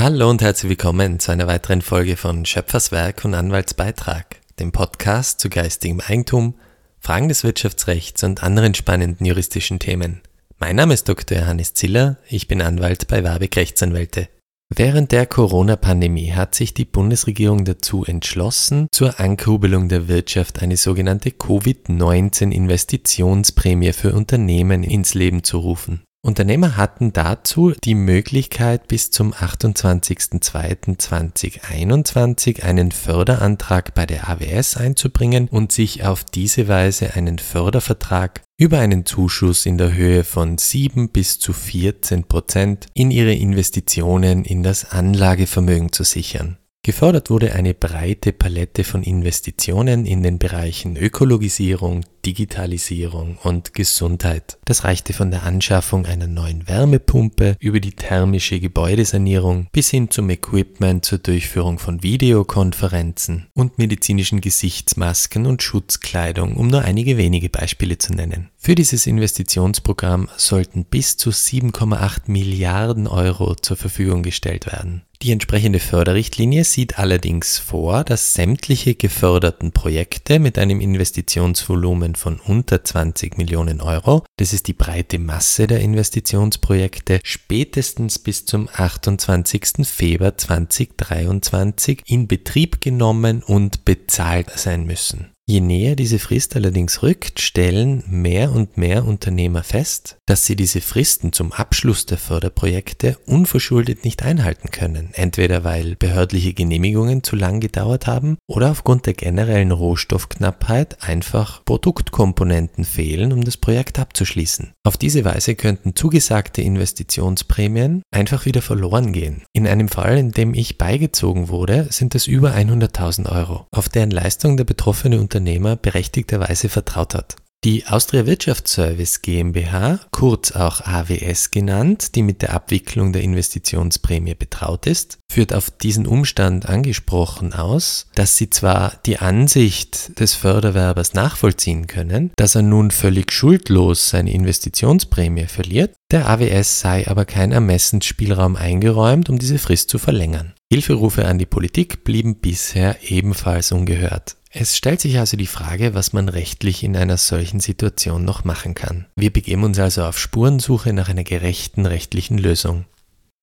Hallo und herzlich willkommen zu einer weiteren Folge von Schöpferswerk und Anwaltsbeitrag, dem Podcast zu geistigem Eigentum, Fragen des Wirtschaftsrechts und anderen spannenden juristischen Themen. Mein Name ist Dr. Johannes Ziller, ich bin Anwalt bei Warbeck Rechtsanwälte. Während der Corona-Pandemie hat sich die Bundesregierung dazu entschlossen, zur Ankurbelung der Wirtschaft eine sogenannte Covid-19-Investitionsprämie für Unternehmen ins Leben zu rufen. Unternehmer hatten dazu die Möglichkeit, bis zum 28.02.2021 einen Förderantrag bei der AWS einzubringen und sich auf diese Weise einen Fördervertrag über einen Zuschuss in der Höhe von 7 bis zu 14 Prozent in ihre Investitionen in das Anlagevermögen zu sichern. Gefördert wurde eine breite Palette von Investitionen in den Bereichen Ökologisierung, Digitalisierung und Gesundheit. Das reichte von der Anschaffung einer neuen Wärmepumpe über die thermische Gebäudesanierung bis hin zum Equipment zur Durchführung von Videokonferenzen und medizinischen Gesichtsmasken und Schutzkleidung, um nur einige wenige Beispiele zu nennen. Für dieses Investitionsprogramm sollten bis zu 7,8 Milliarden Euro zur Verfügung gestellt werden. Die entsprechende Förderrichtlinie sieht allerdings vor, dass sämtliche geförderten Projekte mit einem Investitionsvolumen von unter 20 Millionen Euro, das ist die breite Masse der Investitionsprojekte, spätestens bis zum 28. Februar 2023 in Betrieb genommen und bezahlt sein müssen. Je näher diese Frist allerdings rückt, stellen mehr und mehr Unternehmer fest, dass sie diese Fristen zum Abschluss der Förderprojekte unverschuldet nicht einhalten können, entweder weil behördliche Genehmigungen zu lang gedauert haben oder aufgrund der generellen Rohstoffknappheit einfach Produktkomponenten fehlen, um das Projekt abzuschließen. Auf diese Weise könnten zugesagte Investitionsprämien einfach wieder verloren gehen. In einem Fall, in dem ich beigezogen wurde, sind das über 100.000 Euro, auf deren Leistung der betroffene Unternehmer berechtigterweise vertraut hat. Die Austria Wirtschaftsservice GmbH, kurz auch AWS genannt, die mit der Abwicklung der Investitionsprämie betraut ist, führt auf diesen Umstand angesprochen aus, dass sie zwar die Ansicht des Förderwerbers nachvollziehen können, dass er nun völlig schuldlos seine Investitionsprämie verliert, der AWS sei aber kein Ermessensspielraum eingeräumt, um diese Frist zu verlängern. Hilferufe an die Politik blieben bisher ebenfalls ungehört. Es stellt sich also die Frage, was man rechtlich in einer solchen Situation noch machen kann. Wir begeben uns also auf Spurensuche nach einer gerechten rechtlichen Lösung.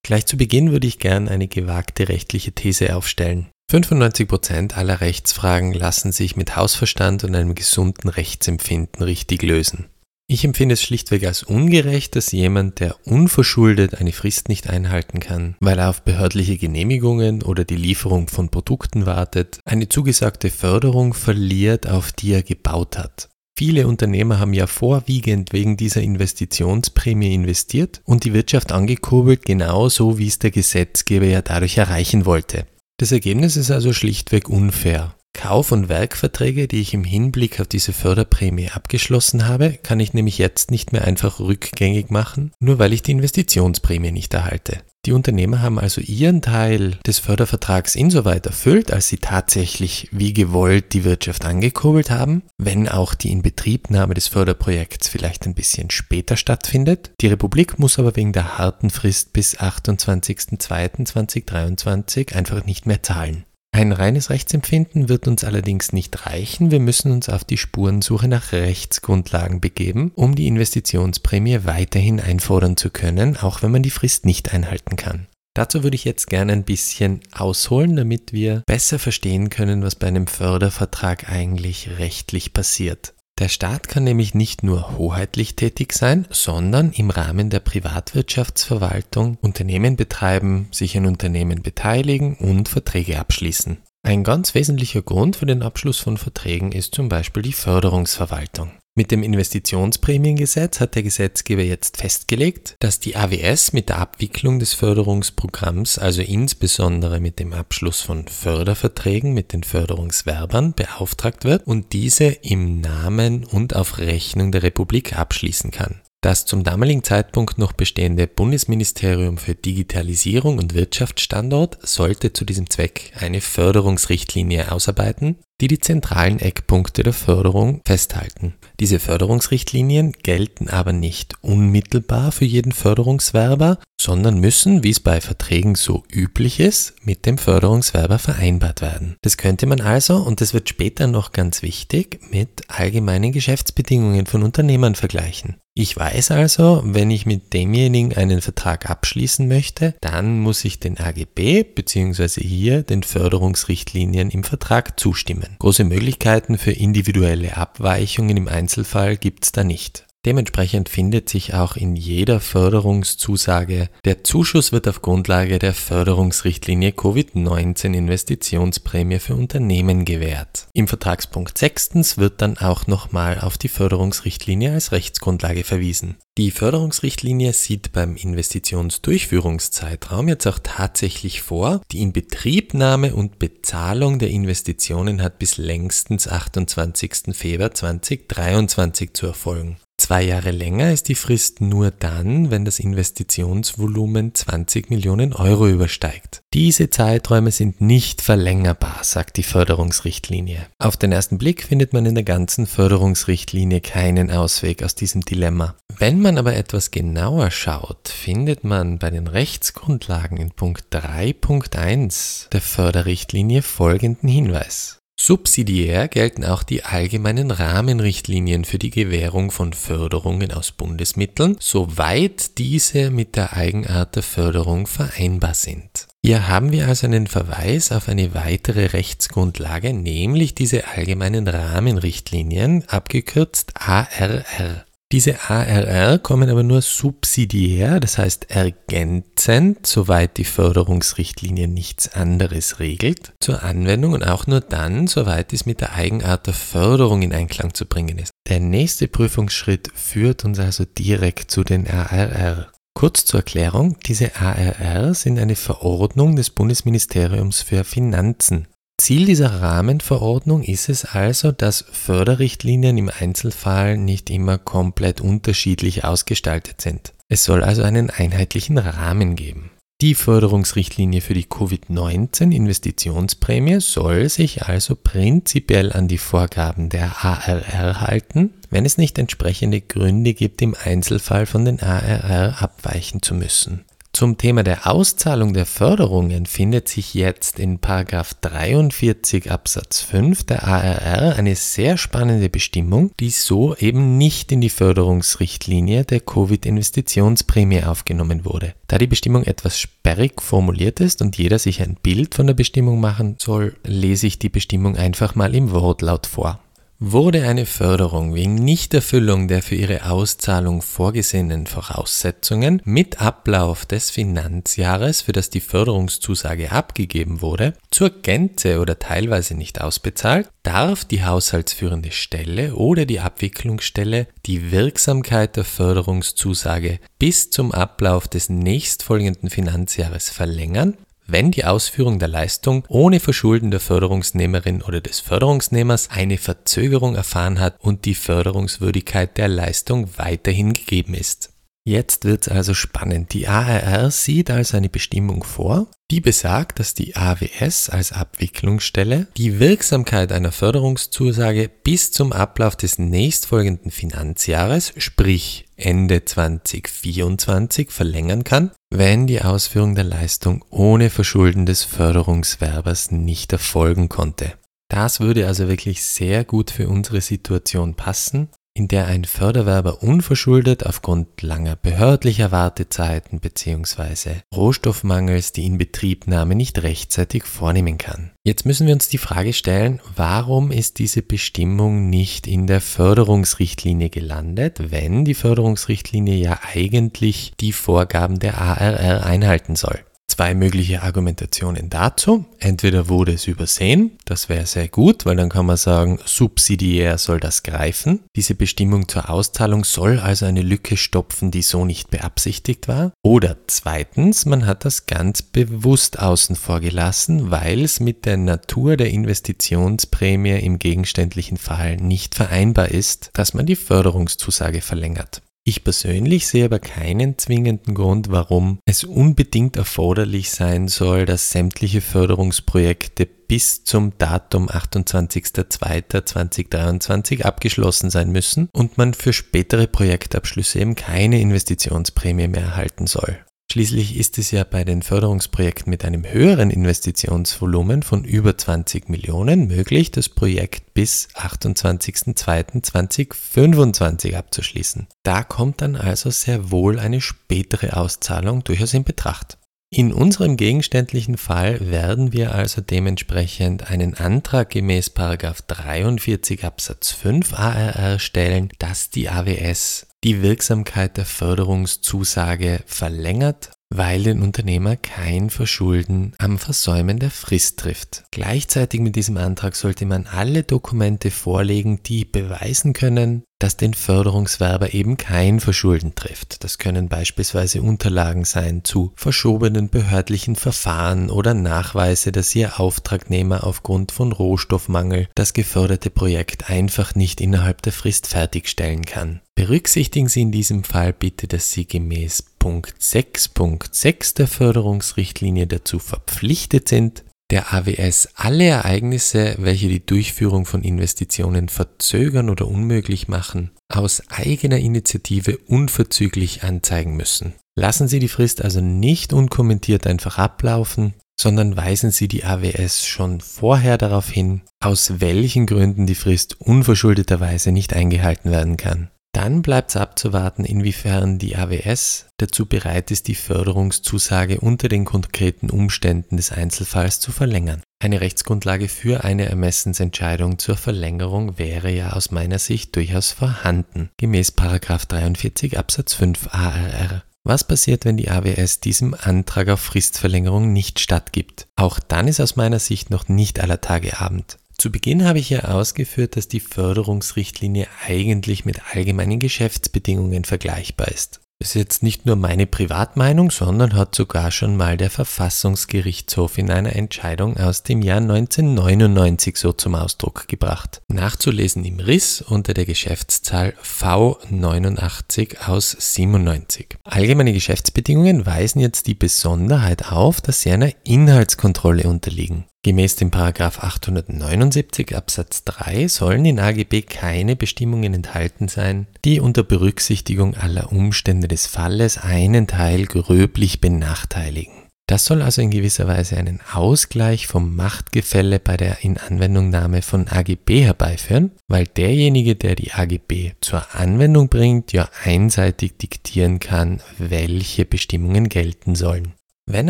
Gleich zu Beginn würde ich gern eine gewagte rechtliche These aufstellen. 95% aller Rechtsfragen lassen sich mit Hausverstand und einem gesunden Rechtsempfinden richtig lösen. Ich empfinde es schlichtweg als ungerecht, dass jemand, der unverschuldet eine Frist nicht einhalten kann, weil er auf behördliche Genehmigungen oder die Lieferung von Produkten wartet, eine zugesagte Förderung verliert, auf die er gebaut hat. Viele Unternehmer haben ja vorwiegend wegen dieser Investitionsprämie investiert und die Wirtschaft angekurbelt, genauso wie es der Gesetzgeber ja dadurch erreichen wollte. Das Ergebnis ist also schlichtweg unfair. Kauf- und Werkverträge, die ich im Hinblick auf diese Förderprämie abgeschlossen habe, kann ich nämlich jetzt nicht mehr einfach rückgängig machen, nur weil ich die Investitionsprämie nicht erhalte. Die Unternehmer haben also ihren Teil des Fördervertrags insoweit erfüllt, als sie tatsächlich wie gewollt die Wirtschaft angekurbelt haben, wenn auch die Inbetriebnahme des Förderprojekts vielleicht ein bisschen später stattfindet. Die Republik muss aber wegen der harten Frist bis 28.02.2023 einfach nicht mehr zahlen. Ein reines Rechtsempfinden wird uns allerdings nicht reichen. Wir müssen uns auf die Spurensuche nach Rechtsgrundlagen begeben, um die Investitionsprämie weiterhin einfordern zu können, auch wenn man die Frist nicht einhalten kann. Dazu würde ich jetzt gerne ein bisschen ausholen, damit wir besser verstehen können, was bei einem Fördervertrag eigentlich rechtlich passiert. Der Staat kann nämlich nicht nur hoheitlich tätig sein, sondern im Rahmen der Privatwirtschaftsverwaltung Unternehmen betreiben, sich an Unternehmen beteiligen und Verträge abschließen. Ein ganz wesentlicher Grund für den Abschluss von Verträgen ist zum Beispiel die Förderungsverwaltung. Mit dem Investitionsprämiengesetz hat der Gesetzgeber jetzt festgelegt, dass die AWS mit der Abwicklung des Förderungsprogramms, also insbesondere mit dem Abschluss von Förderverträgen mit den Förderungswerbern, beauftragt wird und diese im Namen und auf Rechnung der Republik abschließen kann. Das zum damaligen Zeitpunkt noch bestehende Bundesministerium für Digitalisierung und Wirtschaftsstandort sollte zu diesem Zweck eine Förderungsrichtlinie ausarbeiten, die die zentralen Eckpunkte der Förderung festhalten. Diese Förderungsrichtlinien gelten aber nicht unmittelbar für jeden Förderungswerber, sondern müssen, wie es bei Verträgen so üblich ist, mit dem Förderungswerber vereinbart werden. Das könnte man also, und das wird später noch ganz wichtig, mit allgemeinen Geschäftsbedingungen von Unternehmern vergleichen. Ich weiß also, wenn ich mit demjenigen einen Vertrag abschließen möchte, dann muss ich den AGB bzw. hier den Förderungsrichtlinien im Vertrag zustimmen. Große Möglichkeiten für individuelle Abweichungen im Einzelfall gibt es da nicht. Dementsprechend findet sich auch in jeder Förderungszusage, der Zuschuss wird auf Grundlage der Förderungsrichtlinie Covid-19 Investitionsprämie für Unternehmen gewährt. Im Vertragspunkt 6. wird dann auch nochmal auf die Förderungsrichtlinie als Rechtsgrundlage verwiesen. Die Förderungsrichtlinie sieht beim Investitionsdurchführungszeitraum jetzt auch tatsächlich vor, die Inbetriebnahme und Bezahlung der Investitionen hat bis längstens 28. Februar 2023 zu erfolgen. Zwei Jahre länger ist die Frist nur dann, wenn das Investitionsvolumen 20 Millionen Euro übersteigt. Diese Zeiträume sind nicht verlängerbar, sagt die Förderungsrichtlinie. Auf den ersten Blick findet man in der ganzen Förderungsrichtlinie keinen Ausweg aus diesem Dilemma. Wenn man aber etwas genauer schaut, findet man bei den Rechtsgrundlagen in Punkt 3.1 der Förderrichtlinie folgenden Hinweis. Subsidiär gelten auch die allgemeinen Rahmenrichtlinien für die Gewährung von Förderungen aus Bundesmitteln, soweit diese mit der Eigenart der Förderung vereinbar sind. Hier haben wir also einen Verweis auf eine weitere Rechtsgrundlage, nämlich diese allgemeinen Rahmenrichtlinien, abgekürzt ARR. Diese ARR kommen aber nur subsidiär, das heißt ergänzend, soweit die Förderungsrichtlinie nichts anderes regelt, zur Anwendung und auch nur dann, soweit es mit der Eigenart der Förderung in Einklang zu bringen ist. Der nächste Prüfungsschritt führt uns also direkt zu den ARR. Kurz zur Erklärung, diese ARR sind eine Verordnung des Bundesministeriums für Finanzen. Ziel dieser Rahmenverordnung ist es also, dass Förderrichtlinien im Einzelfall nicht immer komplett unterschiedlich ausgestaltet sind. Es soll also einen einheitlichen Rahmen geben. Die Förderungsrichtlinie für die Covid-19 Investitionsprämie soll sich also prinzipiell an die Vorgaben der ARR halten, wenn es nicht entsprechende Gründe gibt, im Einzelfall von den ARR abweichen zu müssen. Zum Thema der Auszahlung der Förderungen findet sich jetzt in 43 Absatz 5 der ARR eine sehr spannende Bestimmung, die so eben nicht in die Förderungsrichtlinie der Covid-Investitionsprämie aufgenommen wurde. Da die Bestimmung etwas sperrig formuliert ist und jeder sich ein Bild von der Bestimmung machen soll, lese ich die Bestimmung einfach mal im Wortlaut vor. Wurde eine Förderung wegen Nichterfüllung der für ihre Auszahlung vorgesehenen Voraussetzungen mit Ablauf des Finanzjahres, für das die Förderungszusage abgegeben wurde, zur Gänze oder teilweise nicht ausbezahlt, darf die haushaltsführende Stelle oder die Abwicklungsstelle die Wirksamkeit der Förderungszusage bis zum Ablauf des nächstfolgenden Finanzjahres verlängern wenn die Ausführung der Leistung ohne Verschulden der Förderungsnehmerin oder des Förderungsnehmers eine Verzögerung erfahren hat und die Förderungswürdigkeit der Leistung weiterhin gegeben ist. Jetzt wird's also spannend. Die ARR sieht also eine Bestimmung vor, die besagt, dass die AWS als Abwicklungsstelle die Wirksamkeit einer Förderungszusage bis zum Ablauf des nächstfolgenden Finanzjahres, sprich Ende 2024, verlängern kann, wenn die Ausführung der Leistung ohne Verschulden des Förderungswerbers nicht erfolgen konnte. Das würde also wirklich sehr gut für unsere Situation passen in der ein Förderwerber unverschuldet aufgrund langer behördlicher Wartezeiten bzw. Rohstoffmangels die Inbetriebnahme nicht rechtzeitig vornehmen kann. Jetzt müssen wir uns die Frage stellen, warum ist diese Bestimmung nicht in der Förderungsrichtlinie gelandet, wenn die Förderungsrichtlinie ja eigentlich die Vorgaben der ARR einhalten soll? Zwei mögliche Argumentationen dazu. Entweder wurde es übersehen, das wäre sehr gut, weil dann kann man sagen, subsidiär soll das greifen. Diese Bestimmung zur Auszahlung soll also eine Lücke stopfen, die so nicht beabsichtigt war. Oder zweitens, man hat das ganz bewusst außen vor gelassen, weil es mit der Natur der Investitionsprämie im gegenständlichen Fall nicht vereinbar ist, dass man die Förderungszusage verlängert. Ich persönlich sehe aber keinen zwingenden Grund, warum es unbedingt erforderlich sein soll, dass sämtliche Förderungsprojekte bis zum Datum 28.02.2023 abgeschlossen sein müssen und man für spätere Projektabschlüsse eben keine Investitionsprämie mehr erhalten soll. Schließlich ist es ja bei den Förderungsprojekten mit einem höheren Investitionsvolumen von über 20 Millionen möglich, das Projekt bis 28.02.2025 abzuschließen. Da kommt dann also sehr wohl eine spätere Auszahlung durchaus in Betracht. In unserem gegenständlichen Fall werden wir also dementsprechend einen Antrag gemäß 43 Absatz 5 ARR stellen, dass die AWS die Wirksamkeit der Förderungszusage verlängert, weil den Unternehmer kein Verschulden am Versäumen der Frist trifft. Gleichzeitig mit diesem Antrag sollte man alle Dokumente vorlegen, die beweisen können, dass den Förderungswerber eben kein Verschulden trifft. Das können beispielsweise Unterlagen sein zu verschobenen behördlichen Verfahren oder Nachweise, dass Ihr Auftragnehmer aufgrund von Rohstoffmangel das geförderte Projekt einfach nicht innerhalb der Frist fertigstellen kann. Berücksichtigen Sie in diesem Fall bitte, dass Sie gemäß Punkt 6.6 der Förderungsrichtlinie dazu verpflichtet sind, der AWS alle Ereignisse, welche die Durchführung von Investitionen verzögern oder unmöglich machen, aus eigener Initiative unverzüglich anzeigen müssen. Lassen Sie die Frist also nicht unkommentiert einfach ablaufen, sondern weisen Sie die AWS schon vorher darauf hin, aus welchen Gründen die Frist unverschuldeterweise nicht eingehalten werden kann. Dann bleibt es abzuwarten, inwiefern die AWS dazu bereit ist, die Förderungszusage unter den konkreten Umständen des Einzelfalls zu verlängern. Eine Rechtsgrundlage für eine Ermessensentscheidung zur Verlängerung wäre ja aus meiner Sicht durchaus vorhanden, gemäß 43 Absatz 5 ARR. Was passiert, wenn die AWS diesem Antrag auf Fristverlängerung nicht stattgibt? Auch dann ist aus meiner Sicht noch nicht aller Tage Abend. Zu Beginn habe ich ja ausgeführt, dass die Förderungsrichtlinie eigentlich mit allgemeinen Geschäftsbedingungen vergleichbar ist. Das ist jetzt nicht nur meine Privatmeinung, sondern hat sogar schon mal der Verfassungsgerichtshof in einer Entscheidung aus dem Jahr 1999 so zum Ausdruck gebracht. Nachzulesen im Riss unter der Geschäftszahl V89 aus 97. Allgemeine Geschäftsbedingungen weisen jetzt die Besonderheit auf, dass sie einer Inhaltskontrolle unterliegen. Gemäß dem Paragraph 879 Absatz 3 sollen in AGB keine Bestimmungen enthalten sein, die unter Berücksichtigung aller Umstände des Falles einen Teil gröblich benachteiligen. Das soll also in gewisser Weise einen Ausgleich vom Machtgefälle bei der Inanwendungnahme von AGB herbeiführen, weil derjenige, der die AGB zur Anwendung bringt, ja einseitig diktieren kann, welche Bestimmungen gelten sollen. Wenn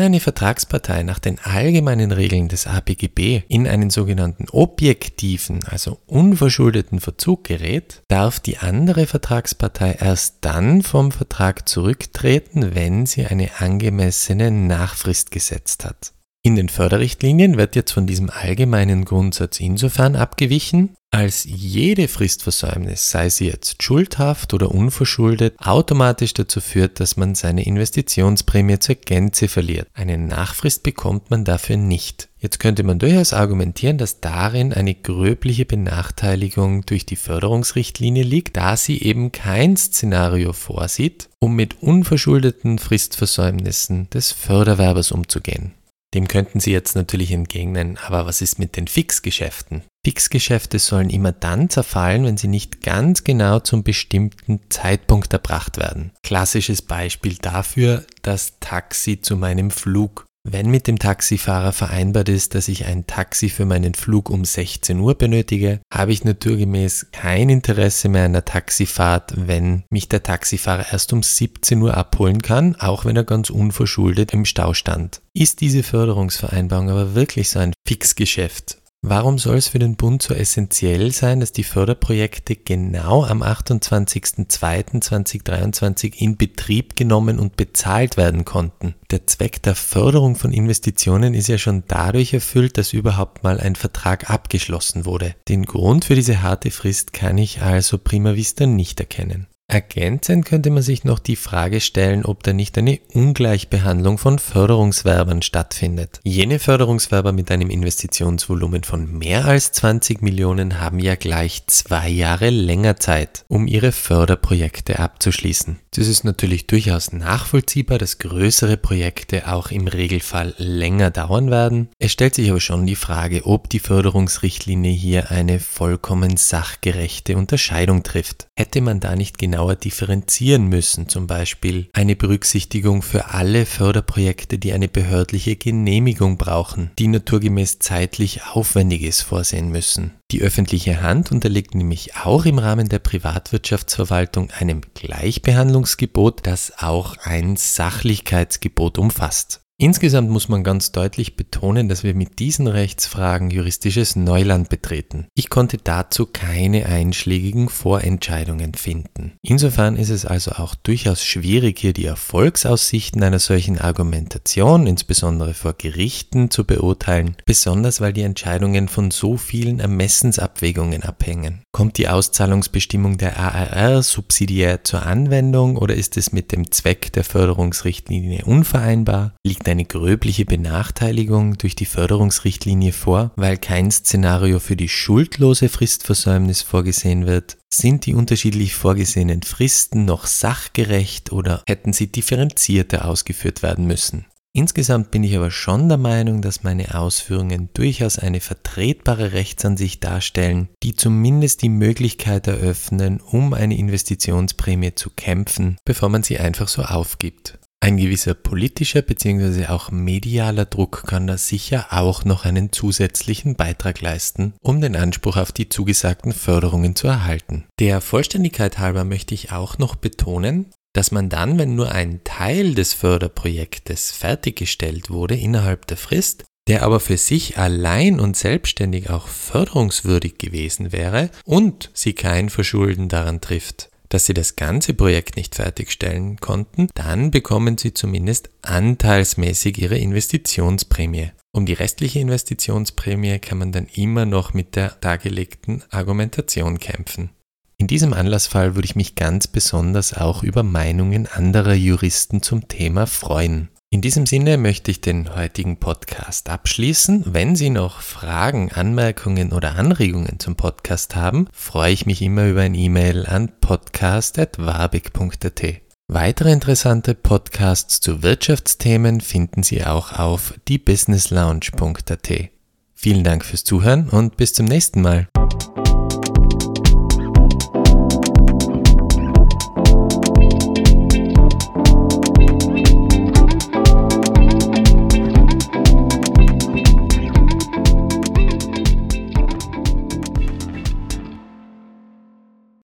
eine Vertragspartei nach den allgemeinen Regeln des APGB in einen sogenannten objektiven, also unverschuldeten Verzug gerät, darf die andere Vertragspartei erst dann vom Vertrag zurücktreten, wenn sie eine angemessene Nachfrist gesetzt hat. In den Förderrichtlinien wird jetzt von diesem allgemeinen Grundsatz insofern abgewichen, als jede Fristversäumnis, sei sie jetzt schuldhaft oder unverschuldet, automatisch dazu führt, dass man seine Investitionsprämie zur Gänze verliert. Eine Nachfrist bekommt man dafür nicht. Jetzt könnte man durchaus argumentieren, dass darin eine gröbliche Benachteiligung durch die Förderungsrichtlinie liegt, da sie eben kein Szenario vorsieht, um mit unverschuldeten Fristversäumnissen des Förderwerbers umzugehen. Dem könnten Sie jetzt natürlich entgegnen, aber was ist mit den Fixgeschäften? Fixgeschäfte sollen immer dann zerfallen, wenn sie nicht ganz genau zum bestimmten Zeitpunkt erbracht werden. Klassisches Beispiel dafür das Taxi zu meinem Flug. Wenn mit dem Taxifahrer vereinbart ist, dass ich ein Taxi für meinen Flug um 16 Uhr benötige, habe ich naturgemäß kein Interesse mehr an der Taxifahrt, wenn mich der Taxifahrer erst um 17 Uhr abholen kann, auch wenn er ganz unverschuldet im Stau stand. Ist diese Förderungsvereinbarung aber wirklich so ein Fixgeschäft? Warum soll es für den Bund so essentiell sein, dass die Förderprojekte genau am 28.02.2023 in Betrieb genommen und bezahlt werden konnten? Der Zweck der Förderung von Investitionen ist ja schon dadurch erfüllt, dass überhaupt mal ein Vertrag abgeschlossen wurde. Den Grund für diese harte Frist kann ich also prima vista nicht erkennen. Ergänzend könnte man sich noch die Frage stellen, ob da nicht eine Ungleichbehandlung von Förderungswerbern stattfindet. Jene Förderungswerber mit einem Investitionsvolumen von mehr als 20 Millionen haben ja gleich zwei Jahre länger Zeit, um ihre Förderprojekte abzuschließen. Das ist natürlich durchaus nachvollziehbar, dass größere Projekte auch im Regelfall länger dauern werden. Es stellt sich aber schon die Frage, ob die Förderungsrichtlinie hier eine vollkommen sachgerechte Unterscheidung trifft. Hätte man da nicht genau genauer differenzieren müssen, zum Beispiel eine Berücksichtigung für alle Förderprojekte, die eine behördliche Genehmigung brauchen, die naturgemäß zeitlich Aufwendiges vorsehen müssen. Die öffentliche Hand unterliegt nämlich auch im Rahmen der Privatwirtschaftsverwaltung einem Gleichbehandlungsgebot, das auch ein Sachlichkeitsgebot umfasst. Insgesamt muss man ganz deutlich betonen, dass wir mit diesen Rechtsfragen juristisches Neuland betreten. Ich konnte dazu keine einschlägigen Vorentscheidungen finden. Insofern ist es also auch durchaus schwierig, hier die Erfolgsaussichten einer solchen Argumentation, insbesondere vor Gerichten, zu beurteilen, besonders weil die Entscheidungen von so vielen Ermessensabwägungen abhängen. Kommt die Auszahlungsbestimmung der ARR subsidiär zur Anwendung oder ist es mit dem Zweck der Förderungsrichtlinie unvereinbar? Liegt eine gröbliche Benachteiligung durch die Förderungsrichtlinie vor, weil kein Szenario für die schuldlose Fristversäumnis vorgesehen wird? Sind die unterschiedlich vorgesehenen Fristen noch sachgerecht oder hätten sie differenzierter ausgeführt werden müssen? Insgesamt bin ich aber schon der Meinung, dass meine Ausführungen durchaus eine vertretbare Rechtsansicht darstellen, die zumindest die Möglichkeit eröffnen, um eine Investitionsprämie zu kämpfen, bevor man sie einfach so aufgibt. Ein gewisser politischer bzw. auch medialer Druck kann da sicher auch noch einen zusätzlichen Beitrag leisten, um den Anspruch auf die zugesagten Förderungen zu erhalten. Der Vollständigkeit halber möchte ich auch noch betonen, dass man dann, wenn nur ein Teil des Förderprojektes fertiggestellt wurde innerhalb der Frist, der aber für sich allein und selbstständig auch förderungswürdig gewesen wäre und sie kein Verschulden daran trifft, dass Sie das ganze Projekt nicht fertigstellen konnten, dann bekommen Sie zumindest anteilsmäßig Ihre Investitionsprämie. Um die restliche Investitionsprämie kann man dann immer noch mit der dargelegten Argumentation kämpfen. In diesem Anlassfall würde ich mich ganz besonders auch über Meinungen anderer Juristen zum Thema freuen. In diesem Sinne möchte ich den heutigen Podcast abschließen. Wenn Sie noch Fragen, Anmerkungen oder Anregungen zum Podcast haben, freue ich mich immer über ein E-Mail an podcast.wabig.at. Weitere interessante Podcasts zu Wirtschaftsthemen finden Sie auch auf diebusinesslounge.at. Vielen Dank fürs Zuhören und bis zum nächsten Mal.